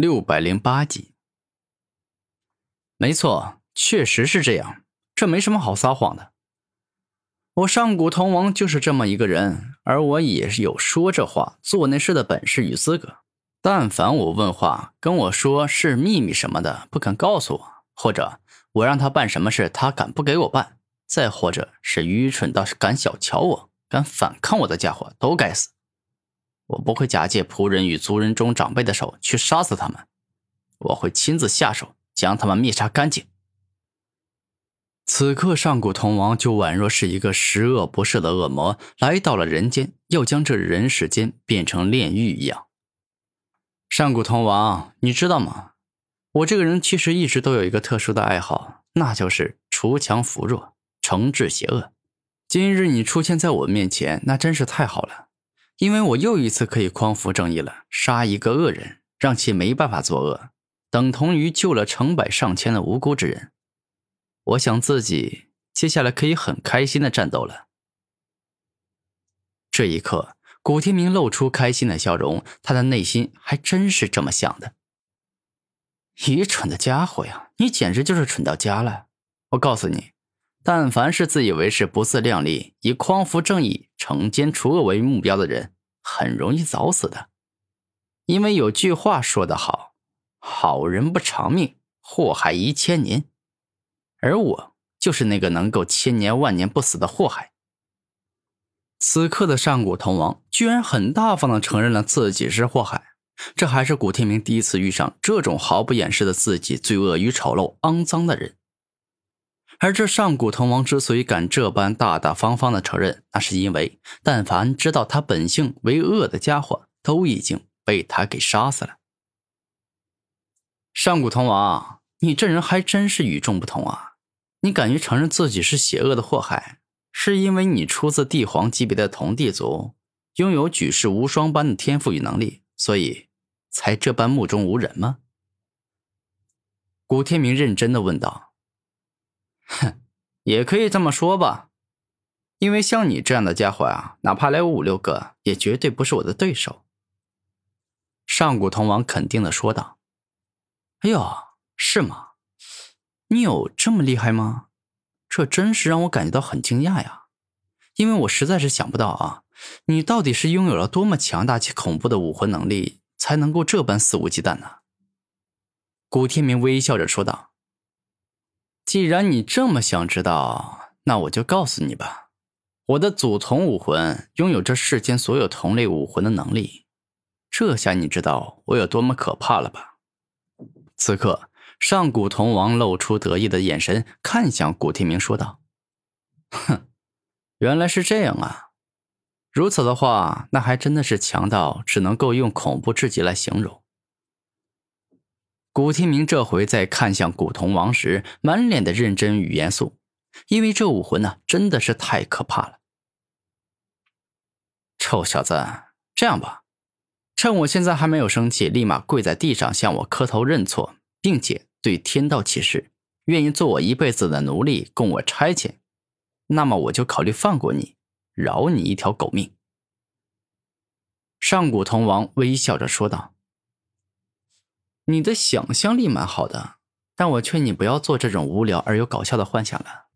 六百零八集，没错，确实是这样，这没什么好撒谎的。我上古铜王就是这么一个人，而我也是有说这话、做那事的本事与资格。但凡我问话，跟我说是秘密什么的，不肯告诉我，或者我让他办什么事，他敢不给我办，再或者是愚蠢到敢小瞧我、敢反抗我的家伙，都该死。我不会假借仆人与族人中长辈的手去杀死他们，我会亲自下手将他们灭杀干净。此刻，上古铜王就宛若是一个十恶不赦的恶魔，来到了人间，要将这人世间变成炼狱一样。上古铜王，你知道吗？我这个人其实一直都有一个特殊的爱好，那就是锄强扶弱，惩治邪恶。今日你出现在我面前，那真是太好了。因为我又一次可以匡扶正义了，杀一个恶人，让其没办法作恶，等同于救了成百上千的无辜之人。我想自己接下来可以很开心的战斗了。这一刻，古天明露出开心的笑容，他的内心还真是这么想的。愚蠢的家伙呀，你简直就是蠢到家了！我告诉你。但凡是自以为是、不自量力、以匡扶正义、惩奸除恶为目标的人，很容易早死的。因为有句话说得好：“好人不长命，祸害一千年。”而我就是那个能够千年万年不死的祸害。此刻的上古铜王居然很大方的承认了自己是祸害，这还是古天明第一次遇上这种毫不掩饰的自己罪恶与丑陋、肮脏的人。而这上古铜王之所以敢这般大大方方的承认，那是因为但凡知道他本性为恶的家伙，都已经被他给杀死了。上古铜王，你这人还真是与众不同啊！你敢于承认自己是邪恶的祸害，是因为你出自帝皇级别的同帝族，拥有举世无双般的天赋与能力，所以才这般目中无人吗？古天明认真的问道。哼，也可以这么说吧，因为像你这样的家伙啊，哪怕来五六个，也绝对不是我的对手。上古铜王肯定的说道：“哎呦，是吗？你有这么厉害吗？这真是让我感觉到很惊讶呀，因为我实在是想不到啊，你到底是拥有了多么强大且恐怖的武魂能力，才能够这般肆无忌惮呢？”古天明微笑着说道。既然你这么想知道，那我就告诉你吧。我的祖宗武魂拥有这世间所有同类武魂的能力，这下你知道我有多么可怕了吧？此刻，上古铜王露出得意的眼神，看向古天明，说道：“哼，原来是这样啊！如此的话，那还真的是强到只能够用恐怖至极来形容。”古天明这回在看向古铜王时，满脸的认真与严肃，因为这武魂呢，真的是太可怕了。臭小子，这样吧，趁我现在还没有生气，立马跪在地上向我磕头认错，并且对天道起誓，愿意做我一辈子的奴隶，供我差遣，那么我就考虑放过你，饶你一条狗命。上古铜王微笑着说道。你的想象力蛮好的，但我劝你不要做这种无聊而又搞笑的幻想了，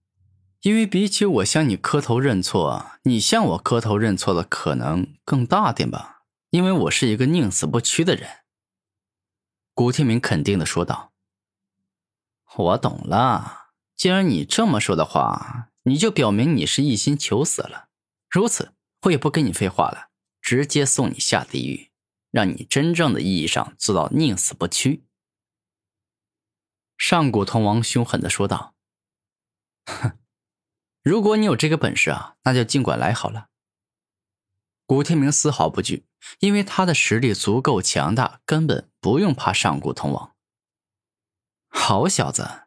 因为比起我向你磕头认错，你向我磕头认错的可能更大点吧？因为我是一个宁死不屈的人。”古天明肯定的说道。“我懂了，既然你这么说的话，你就表明你是一心求死了。如此，我也不跟你废话了，直接送你下地狱。”让你真正的意义上做到宁死不屈。”上古铜王凶狠的说道。“哼，如果你有这个本事啊，那就尽管来好了。”古天明丝毫不惧，因为他的实力足够强大，根本不用怕上古铜王。好小子，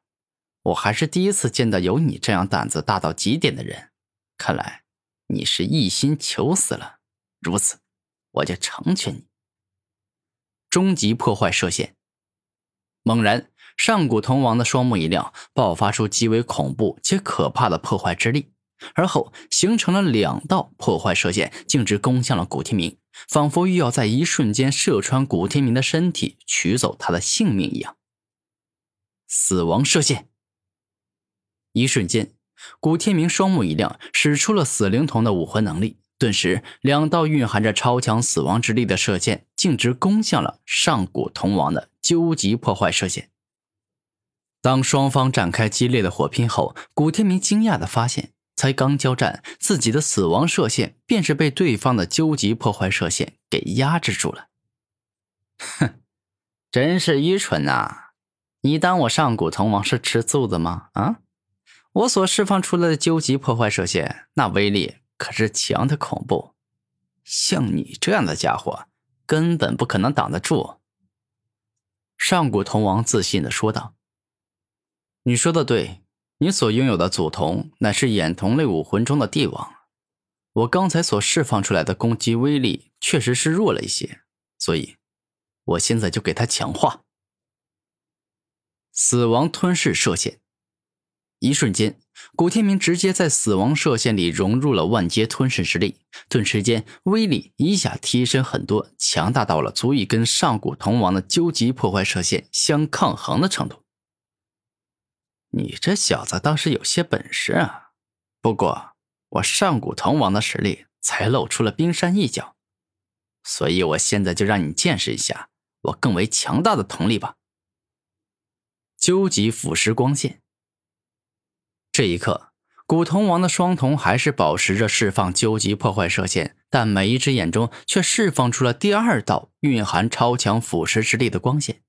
我还是第一次见到有你这样胆子大到极点的人。看来你是一心求死了，如此，我就成全你。终极破坏射线！猛然，上古铜王的双目一亮，爆发出极为恐怖且可怕的破坏之力，而后形成了两道破坏射线，径直攻向了古天明，仿佛欲要在一瞬间射穿古天明的身体，取走他的性命一样。死亡射线。一瞬间，古天明双目一亮，使出了死灵童的武魂能力，顿时两道蕴含着超强死亡之力的射线，径直攻向了上古铜王的究极破坏射线。当双方展开激烈的火拼后，古天明惊讶的发现，才刚交战，自己的死亡射线便是被对方的究极破坏射线给压制住了。哼，真是愚蠢呐！你当我上古铜王是吃素的吗？啊，我所释放出来的究极破坏射线，那威力可是强的恐怖，像你这样的家伙，根本不可能挡得住。上古铜王自信的说道。你说的对，你所拥有的祖铜乃是眼瞳类武魂中的帝王。我刚才所释放出来的攻击威力确实是弱了一些，所以，我现在就给他强化。死亡吞噬射线，一瞬间，古天明直接在死亡射线里融入了万阶吞噬之力，顿时间威力一下提升很多，强大到了足以跟上古铜王的究极破坏射线相抗衡的程度。你这小子倒是有些本事啊！不过我上古铜王的实力才露出了冰山一角，所以我现在就让你见识一下我更为强大的铜力吧。究极腐蚀光线。这一刻，古铜王的双瞳还是保持着释放究极破坏射线，但每一只眼中却释放出了第二道蕴含超强腐蚀之力的光线。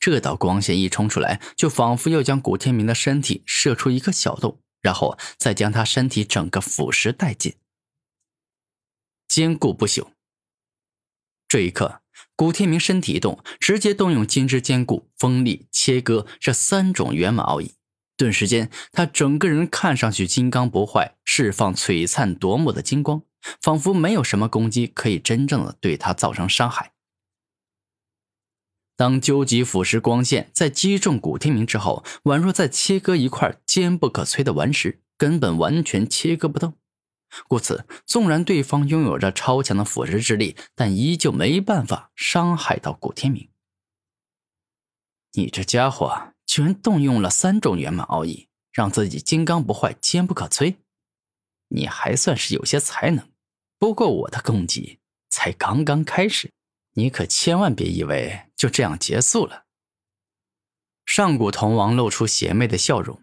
这道光线一冲出来，就仿佛要将古天明的身体射出一个小洞，然后再将他身体整个腐蚀殆尽。坚固不朽。这一刻，古天明身体一动，直接动用金之坚固、锋利、切割这三种圆满奥义，顿时间，他整个人看上去金刚不坏，释放璀璨夺目的金光，仿佛没有什么攻击可以真正的对他造成伤害。当究极腐蚀光线在击中古天明之后，宛若在切割一块坚不可摧的顽石，根本完全切割不动。故此，纵然对方拥有着超强的腐蚀之力，但依旧没办法伤害到古天明。你这家伙居然动用了三种圆满奥义，让自己金刚不坏、坚不可摧，你还算是有些才能。不过我的攻击才刚刚开始。你可千万别以为就这样结束了。上古铜王露出邪魅的笑容，